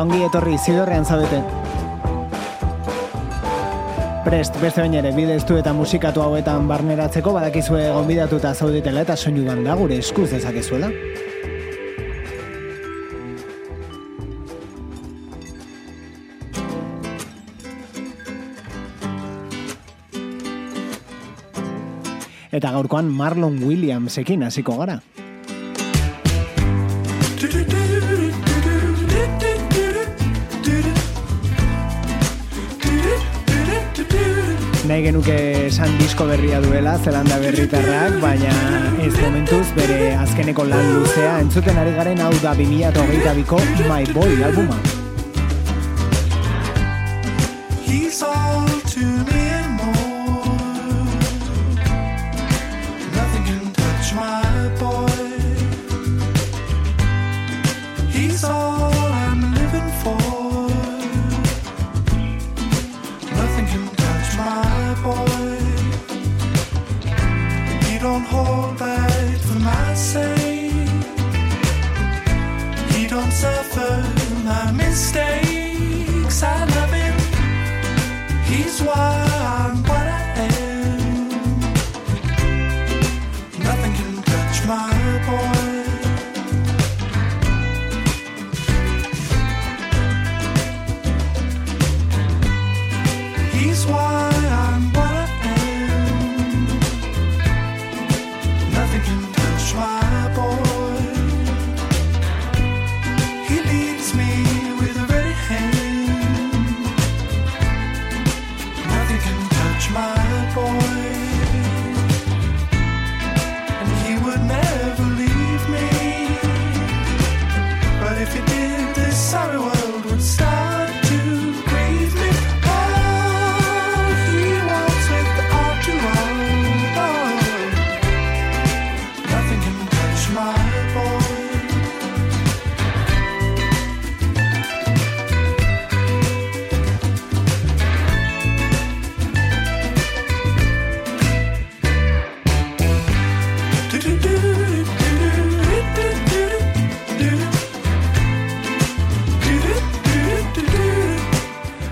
Eta ongi etorri zidorrean zaudete. Prest, beste bain ere, bide eta musikatu hauetan barneratzeko badakizue gonbidatuta zaudetela eta soinu da gure eskuz dezakezuela. Eta gaurkoan Marlon Williamsekin hasiko gara. Nahi genuke esan disko berria duela, zelanda berritarrak, baina ez momentuz bere azkeneko lan luzea, entzuten ari garen hau da 2008ko My Boy albuma.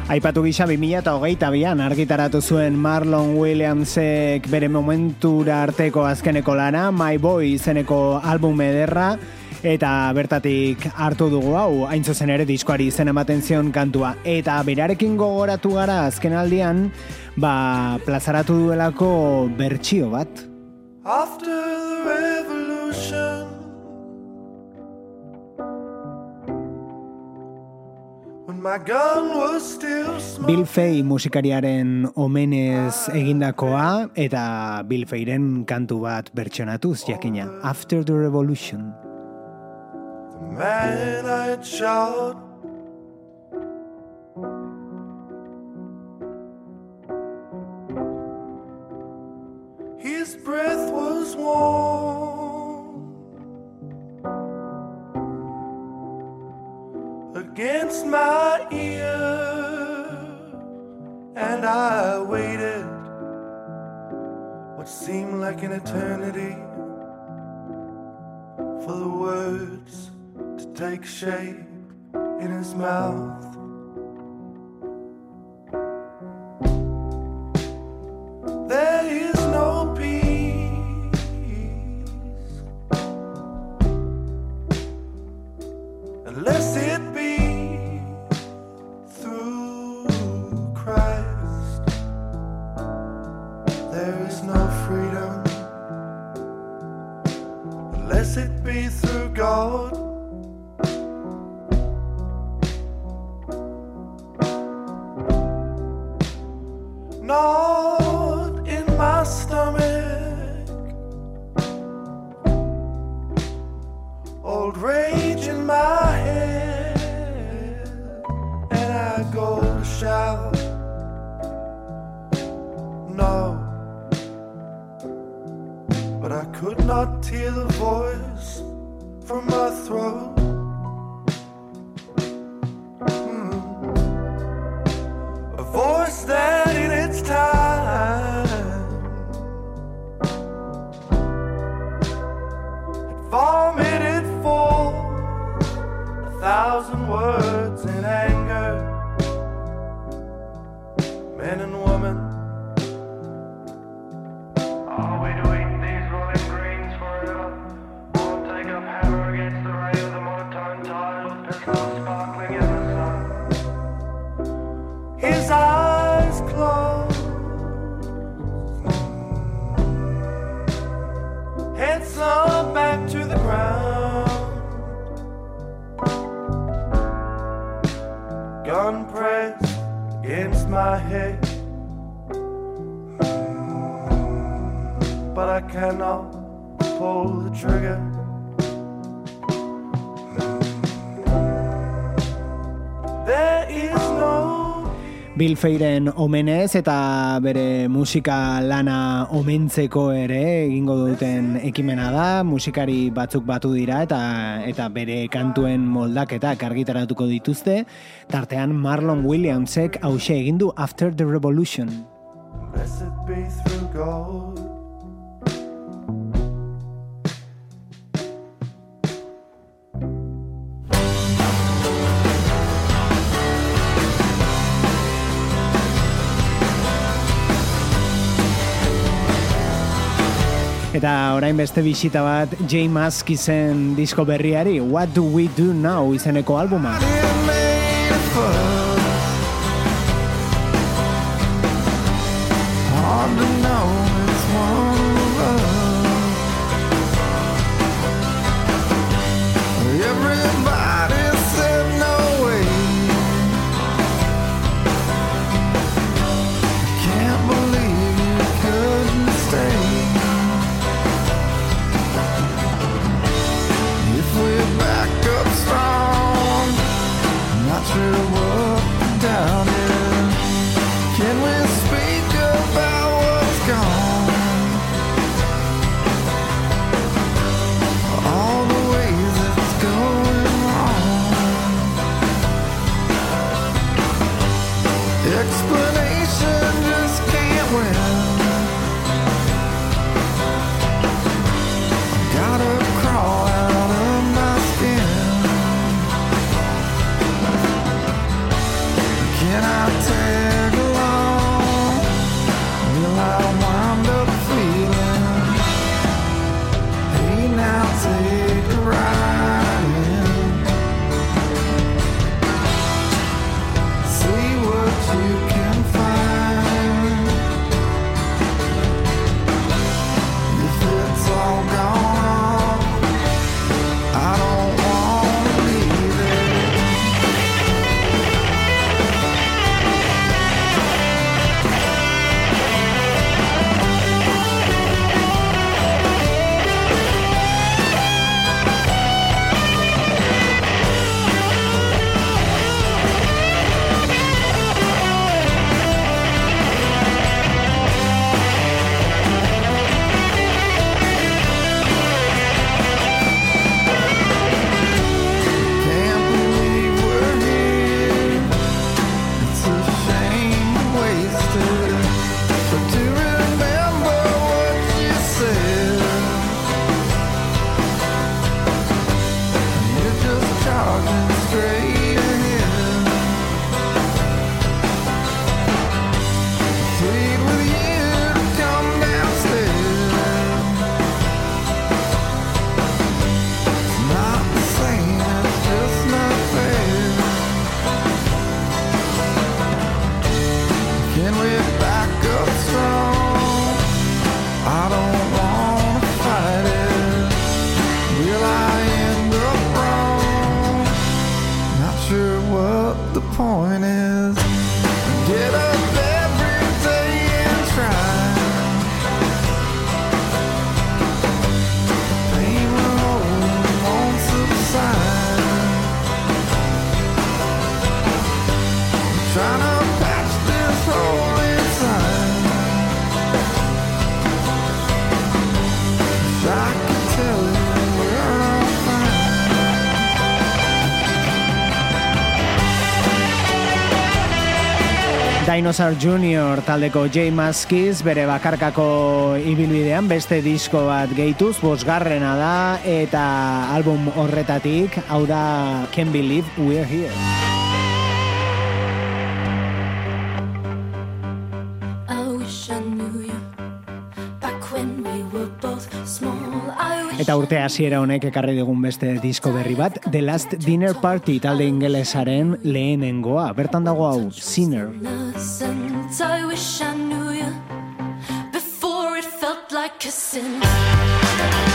Aipatu gisa 2008an argitaratu zuen Marlon Williamsek bere momentura arteko azkeneko lana, My Boy izeneko album ederra, eta bertatik hartu dugu hau, hain zuzen ere diskoari izen ematen zion kantua. Eta berarekin gogoratu gara azken aldian, ba, plazaratu duelako bertsio bat. After the revolution Bill Fay musikariaren omenez egindakoa eta Bill Fayren kantu bat bertsonatuz jakina. After the Revolution. The man I shot. His breath was warm against my ear, and I waited what seemed like an eternity for the words to take shape in his mouth. Feiren omenez eta bere musika lana omentzeko ere egingo duten ekimena da, musikari batzuk batu dira eta eta bere kantuen moldaketak argitaratuko dituzte, tartean Marlon Williamsek hause egin du After the Revolution. Recipe through gold. Eta orain beste bisita bat J. Maskizen disko berriari What Do We Do Now izeneko albuma. Dinosaur Junior taldeko J Maskiz bere bakarkako ibilbidean beste disko bat gehituz, bosgarrena da eta album horretatik hau da Can't Believe We're Here. Eta urte hasiera honek ekarri digun beste disko berri bat, The Last Dinner Party talde ingelesaren lehenengoa. Bertan dago hau, Sinner. I wish I knew you before it felt like a sin.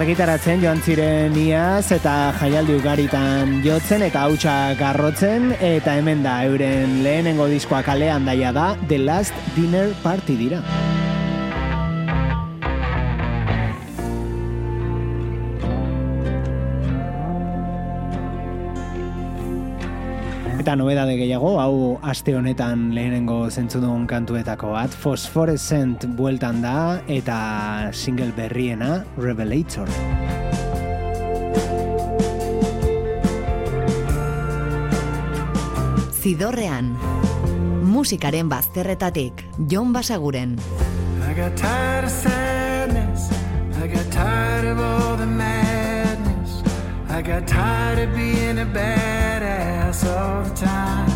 Argitaratzen joan ziren iaz eta jaialdi ugaritan jotzen eta hautsak garrotzen eta hemen da euren lehenengo diskoa kalean daia da The Last Dinner Party dira. Eta nobedade gehiago, hau aste honetan lehenengo zentzudun kantuetako bat, Phosphorescent bueltan da eta single berriena Revelator. Zidorrean. Musikaren bazterretatik, Jon Basaguren. I got tired of sadness. I got tired of all. I got tired of being a badass all the time.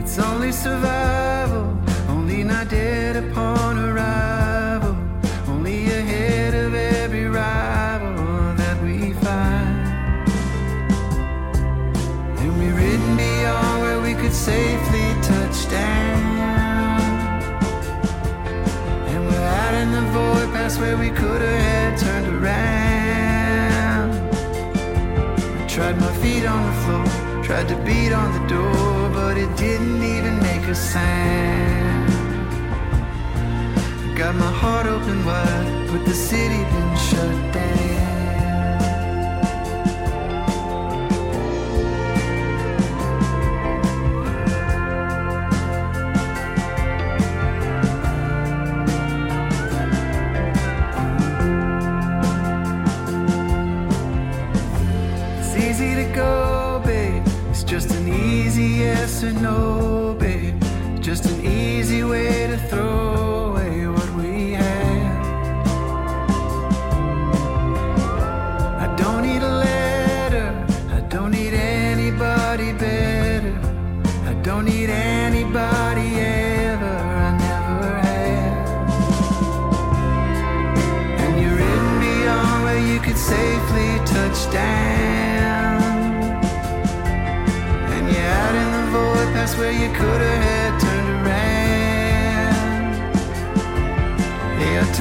It's only survival, only not dead upon arrival, only ahead of every rival that we find. And we're ridden beyond where we could safely out in the void past where we could have turned around. I tried my feet on the floor, tried to beat on the door, but it didn't even make a sound. I Got my heart open wide, but the city been shut down. to know.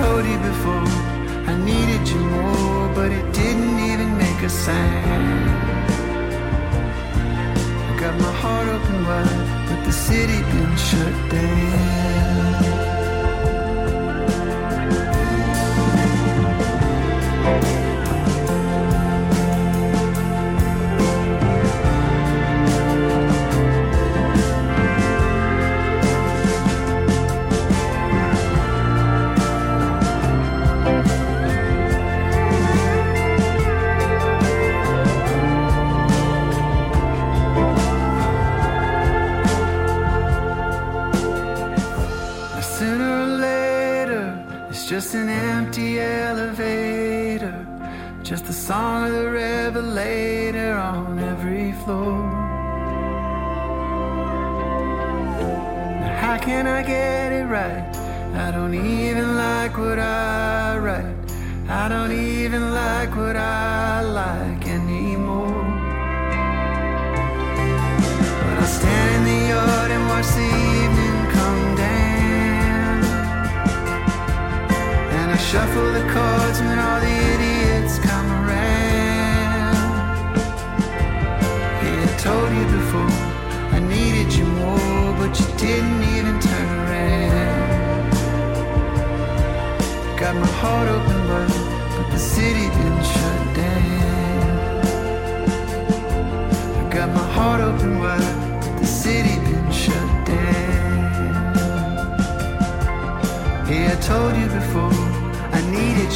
Told you before I needed you more, but it didn't even make a sound. I got my heart open wide, but the city been shut down. Just an empty elevator. Just the song of the revelator on every floor. Now, how can I get it right? I don't even like what I write. I don't even like what I like anymore. But I'll stand in the yard and watch the evening shuffle the cards when all the idiots come around. Yeah, I told you before, I needed you more, but you didn't even turn around. Got my heart open wide, but the city didn't shut down. I got my heart open wide, but the city been shut down. Yeah, I told you before,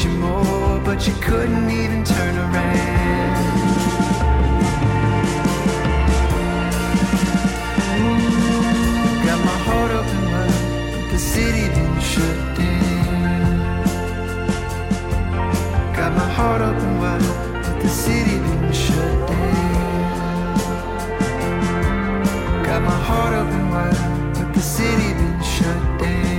you more, but you couldn't even turn around. Got my heart open wide, but the city been shut down. Got my heart open wide, but the city been shut down. Got my heart open wide, but the city been shut down.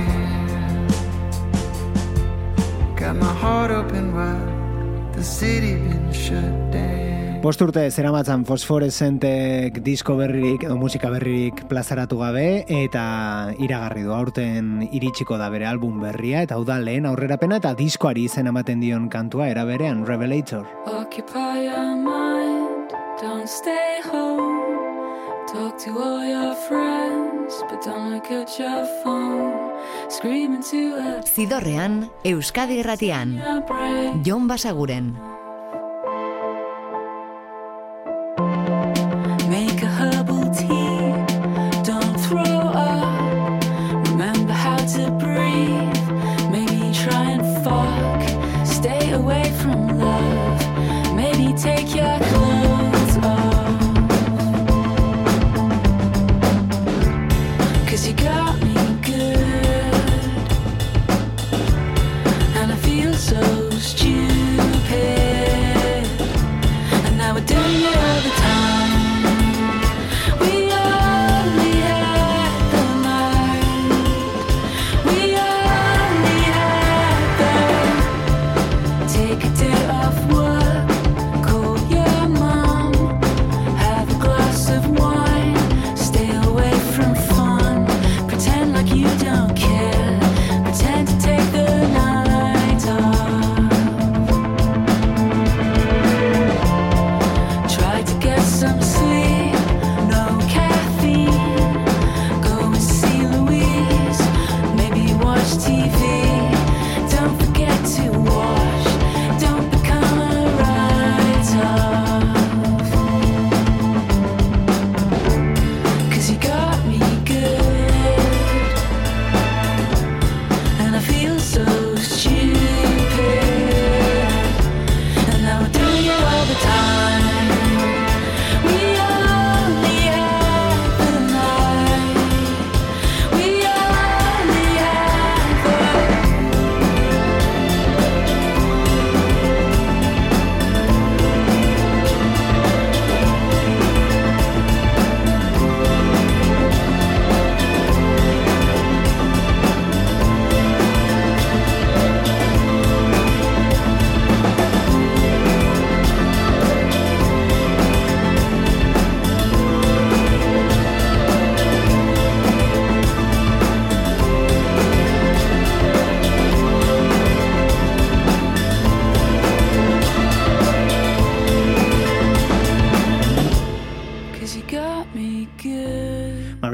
Heart open wide, the city been shut down. Bost urte zeramatzan fosforesentek disko berririk edo musika berririk plazaratu gabe eta iragarri du aurten iritsiko da bere album berria eta hau da lehen aurrerapena eta diskoari izen ematen dion kantua era berean Revelator. Occupy your mind, don't stay home. Talk to all your friends, but don't look at your phone. Scream into a Zidorrean, Euskadi Irratian. Jon Basaguren. Make a herbal tea, don't throw up. Remember how to breathe. Maybe try and fuck. Stay away from love. Maybe take your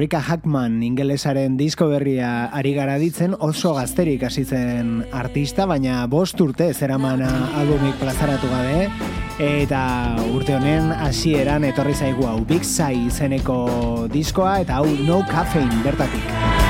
Rika Hackman ingelesaren disko berria ari gara ditzen oso gazterik hasitzen artista, baina bost urte zeramana albumik plazaratu gabe eta urte honen hasieran etorri zaigu hau Big Sai izeneko diskoa eta hau No Caffeine bertatik.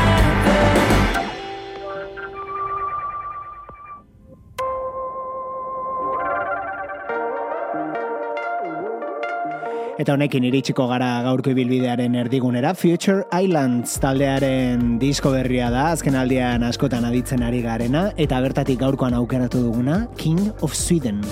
Eta honekin iritsiko gara gaurko ibilbidearen erdigunera Future Islands taldearen disko berria da, azken aldian askotan aditzen ari garena, eta bertatik gaurkoan aukeratu duguna King of Sweden.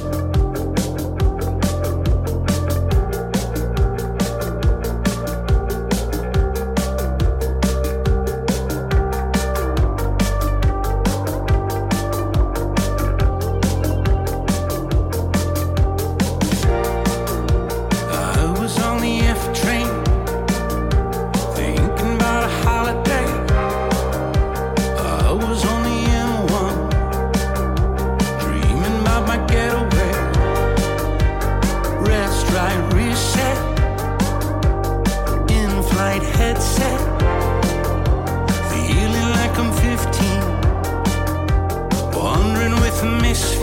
miss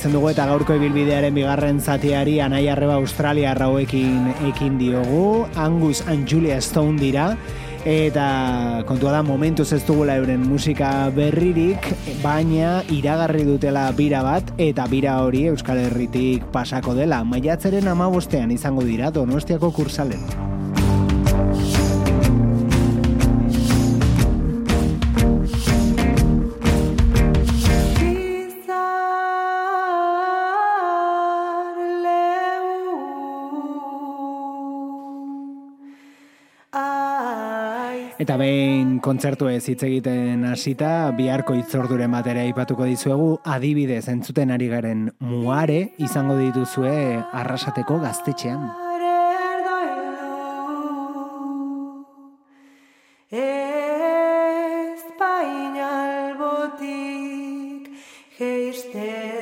Jarraitzen dugu eta gaurko ibilbidearen bigarren zatiari anai arreba Australia hauekin ekin diogu. Angus and Julia Stone dira. Eta kontua da momentuz ez dugula euren musika berririk, baina iragarri dutela bira bat, eta bira hori Euskal Herritik pasako dela. Maiatzeren amabostean izango dira Donostiako kursalen. Eta behin kontzertu ez hitz egiten hasita, biharko itzorduren batera aipatuko dizuegu, adibidez entzuten ari garen muare izango dituzue arrasateko gaztetxean. Espainalbotik geisten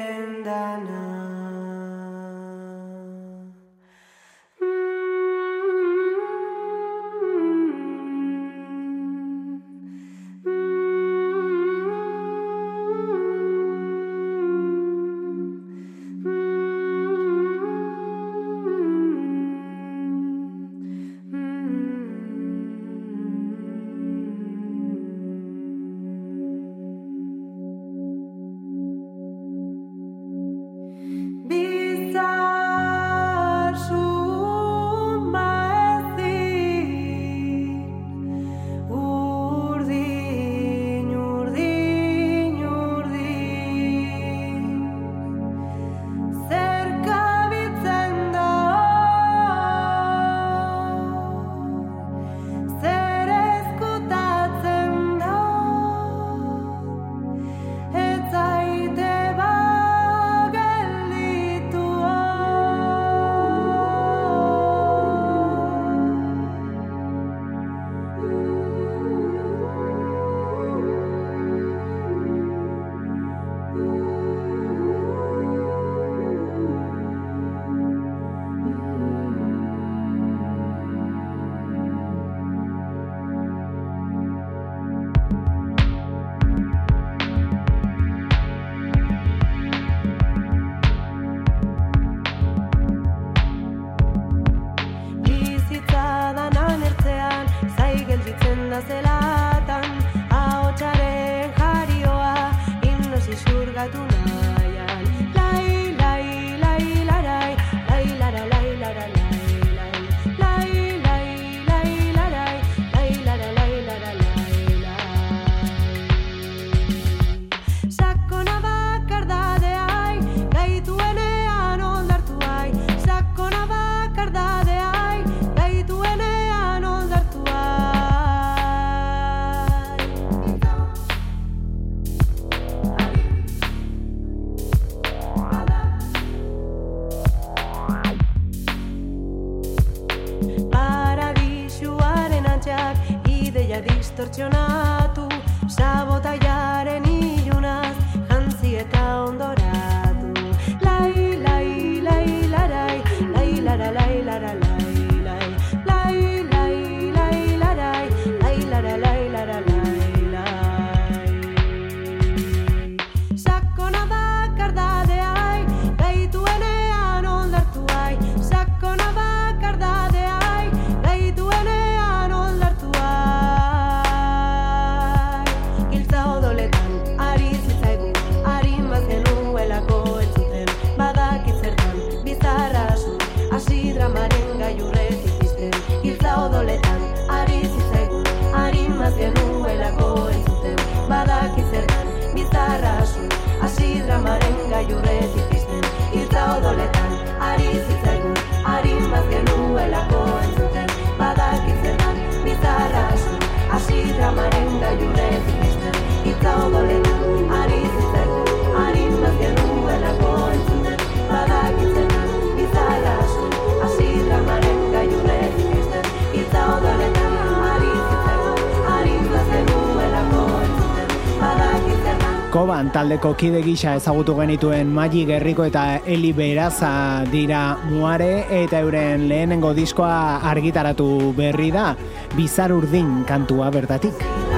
zertan, Koban taldeko kide gisa ezagutu genituen Magi Gerriko eta Eli Beraza dira muare eta euren lehenengo diskoa argitaratu berri da Bizar urdin kantua bertatik.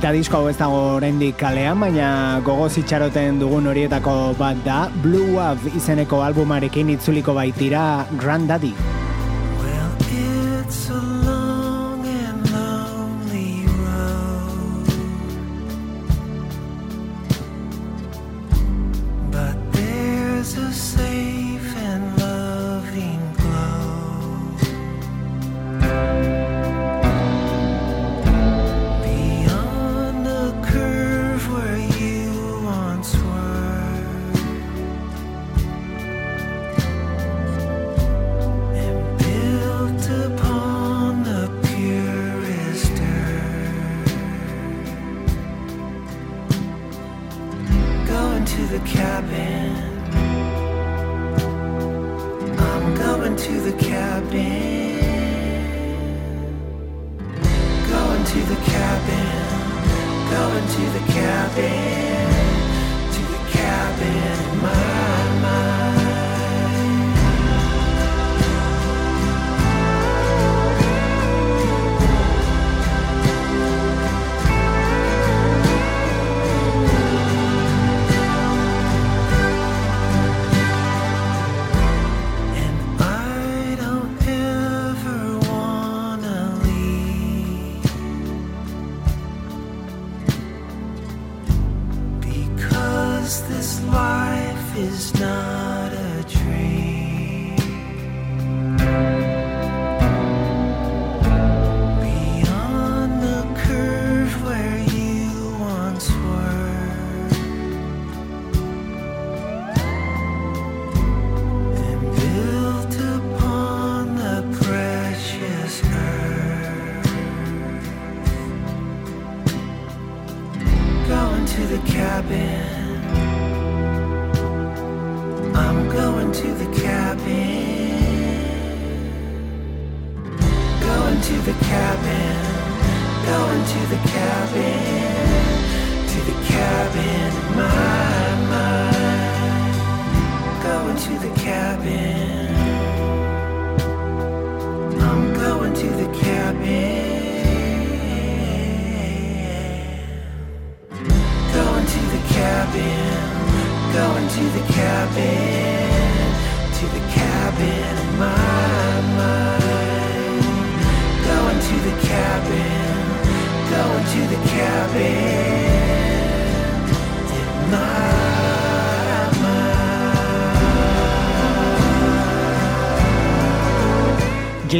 eta disko hau ez dago oraindik kalean, baina gogo zitxaroten dugun horietako bat da, Blue Wave izeneko albumarekin itzuliko baitira Grand Daddy. Daddy.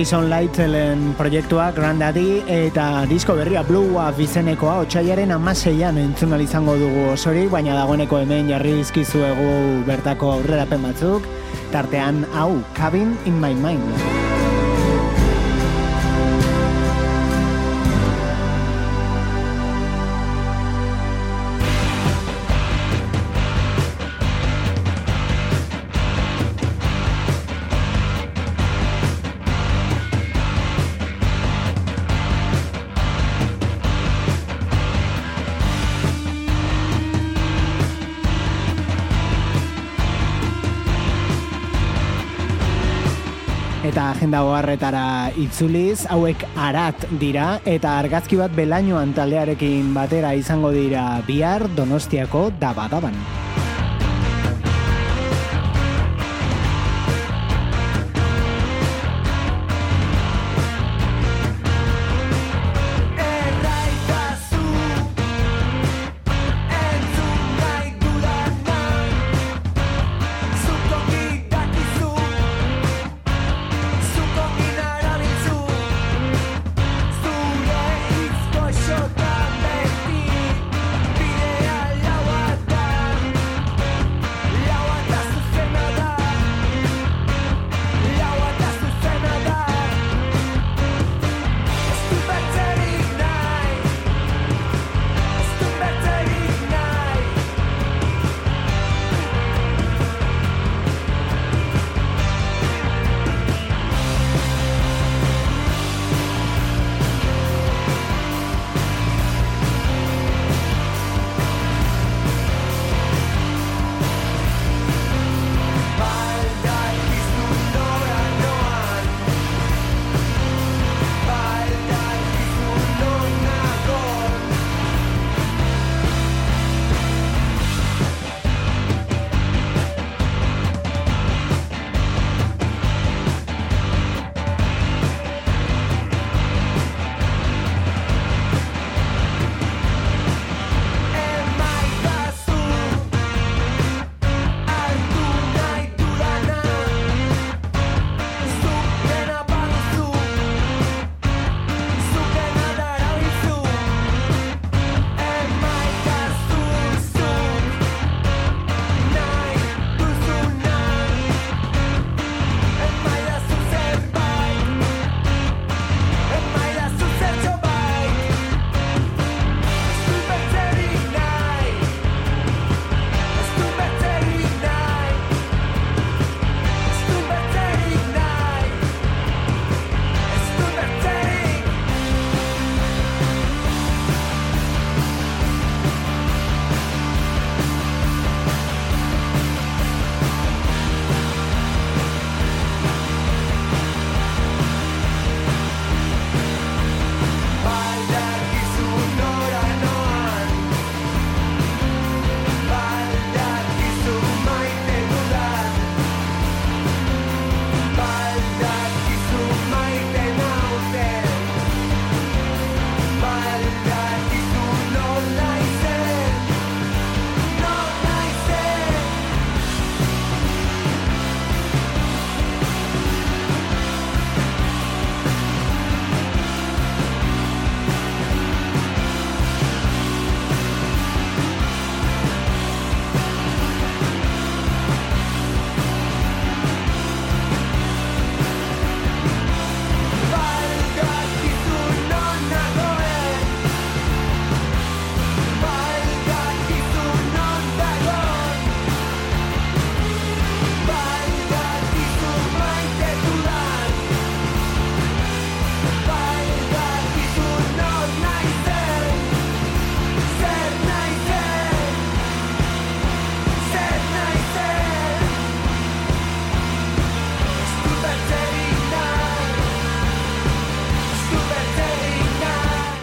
Jason Lightelen proiektua Grandaddy eta disko berria Blue Wave izenekoa otxaiaren amaseian entzunal izango dugu osori, baina dagoeneko hemen jarri dizkizuegu bertako aurrerapen batzuk, tartean hau, Cabin in my mind. ezin dago harretara itzuliz, hauek arat dira eta argazki bat belainoan taldearekin batera izango dira bihar Donostiako dabadaban.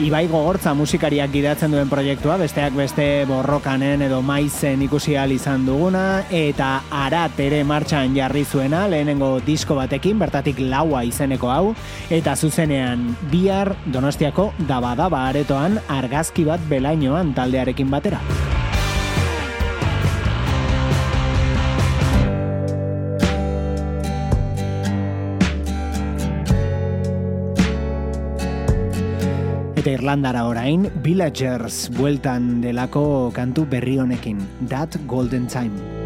Ibai Gogortza musikariak gidatzen duen proiektua, besteak beste borrokanen edo maizen ikusi al izan duguna, eta arat ere martxan jarri zuena, lehenengo disko batekin, bertatik laua izeneko hau, eta zuzenean bihar donostiako dabadaba aretoan argazki bat belainoan taldearekin batera. Irlandara orain, Villagers bueltan delako kantu berri honekin, That Golden Time.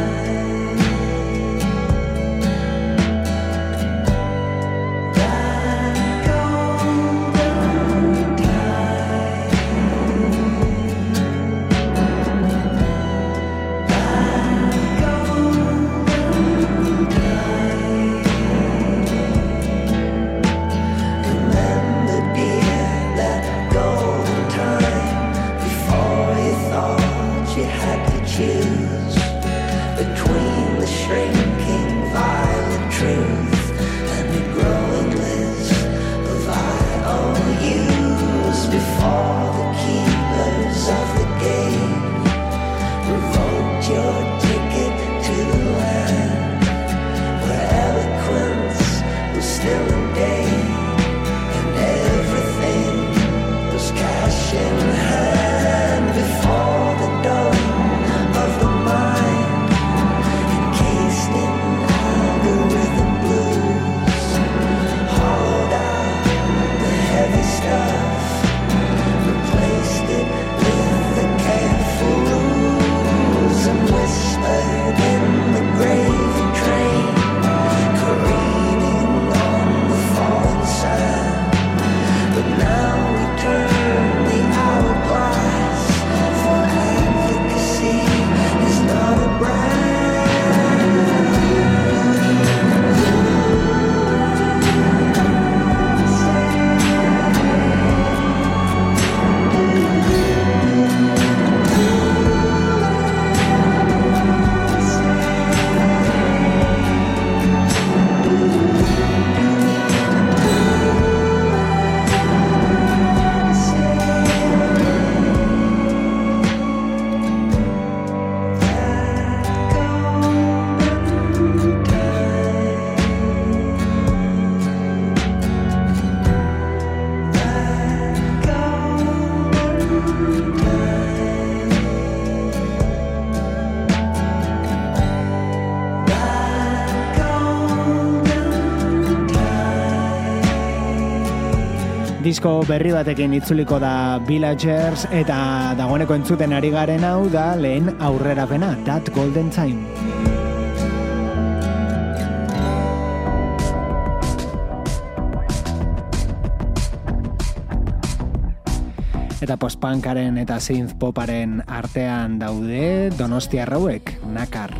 night. disko berri batekin itzuliko da Villagers eta dagoeneko entzuten ari garen hau da lehen aurrerapena, That Golden Time. eta postpankaren eta synth poparen artean daude Donostia Rauek, Nakar.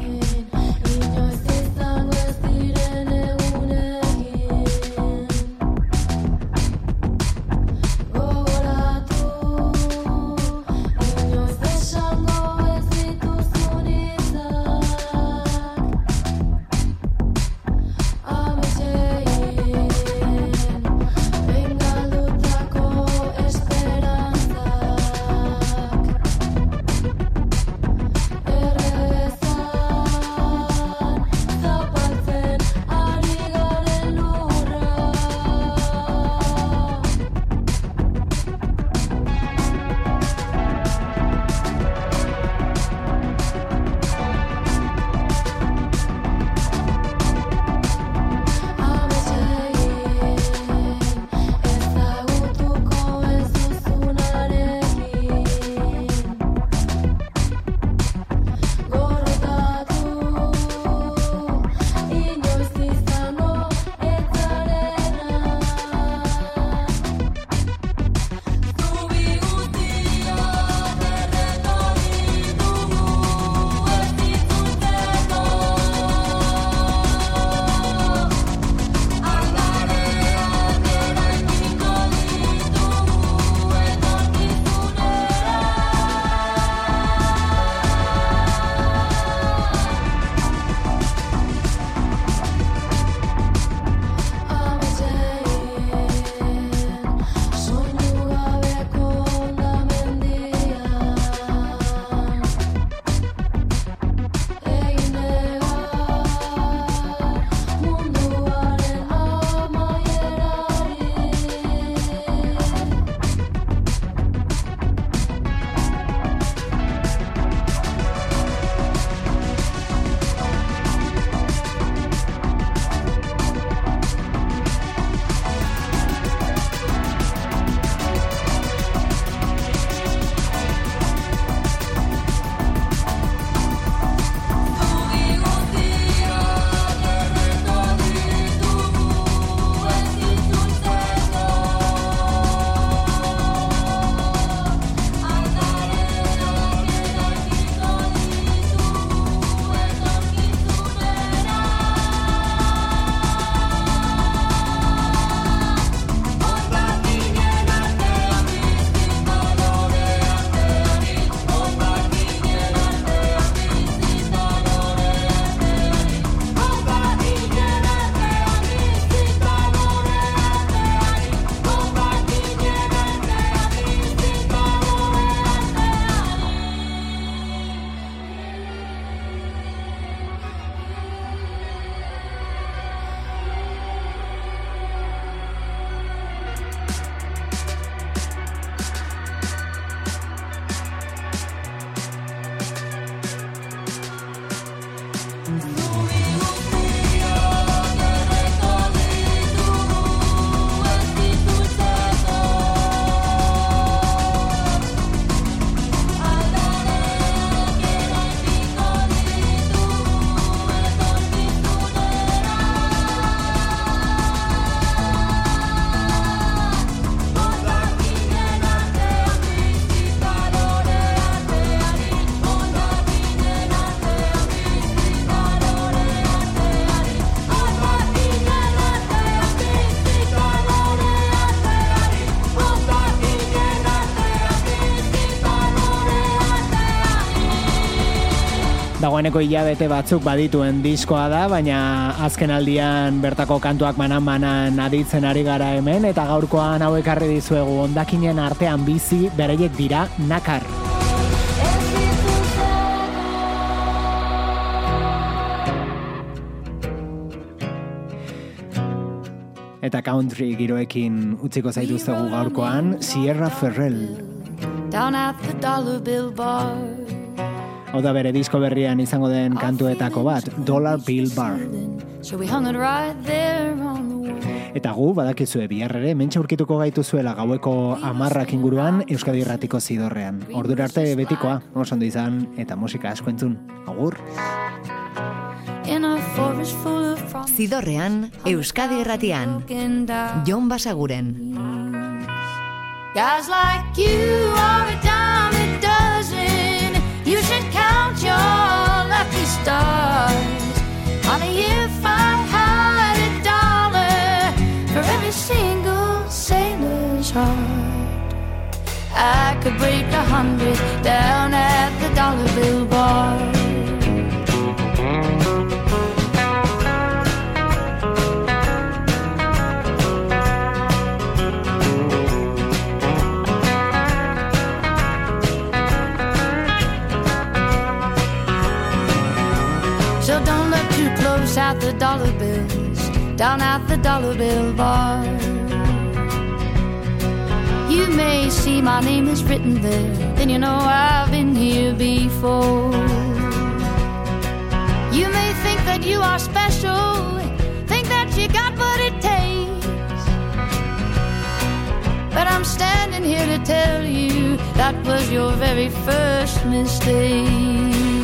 Dagoeneko hilabete batzuk badituen diskoa da, baina azken aldian bertako kantuak manan-manan aditzen ari gara hemen, eta gaurkoan hauek ekarri dizuegu ondakinen artean bizi bereiek dira nakar. Eta country giroekin utziko zaituztegu gaurkoan Sierra Ferrell. Down at the dollar bill bar Hau da bere disko berrian izango den kantuetako bat, Dollar Bill Bar. So we hung it right there on the wall Eta gu, badakizue, bihar ere, mentxe aurkituko gaituzuela gaueko amarrak inguruan Euskadi Irratiko zidorrean. Ordura arte betikoa, oso ondo izan, eta musika asko entzun. Agur! In a forest full of promise Zidorrean, Euskadi Erratian, Jon Basaguren. Guys like you are a dime a stars. Honey, if I had a dollar for every single sailor's heart, I could break a hundred down at the dollar bill bar. Close at the dollar bills, down at the dollar bill bar. You may see my name is written there, then you know I've been here before. You may think that you are special, think that you got what it takes. But I'm standing here to tell you that was your very first mistake.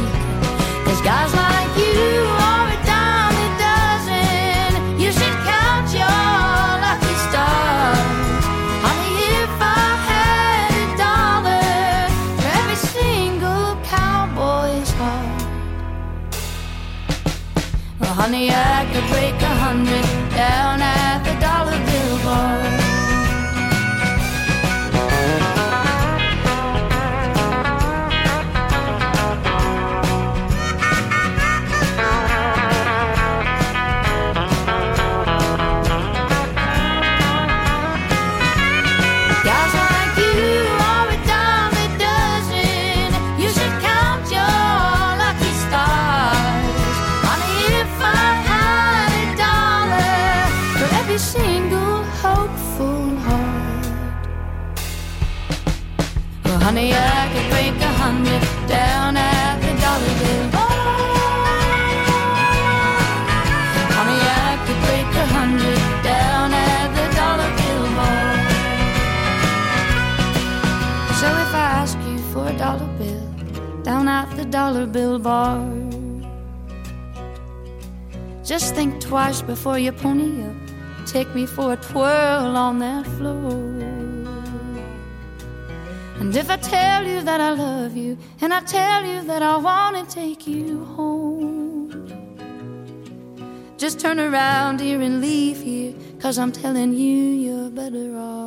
Dollar bill bar, just think twice before you pony up. Take me for a twirl on that floor. And if I tell you that I love you, and I tell you that I wanna take you home, just turn around here and leave here, cause I'm telling you you're better off.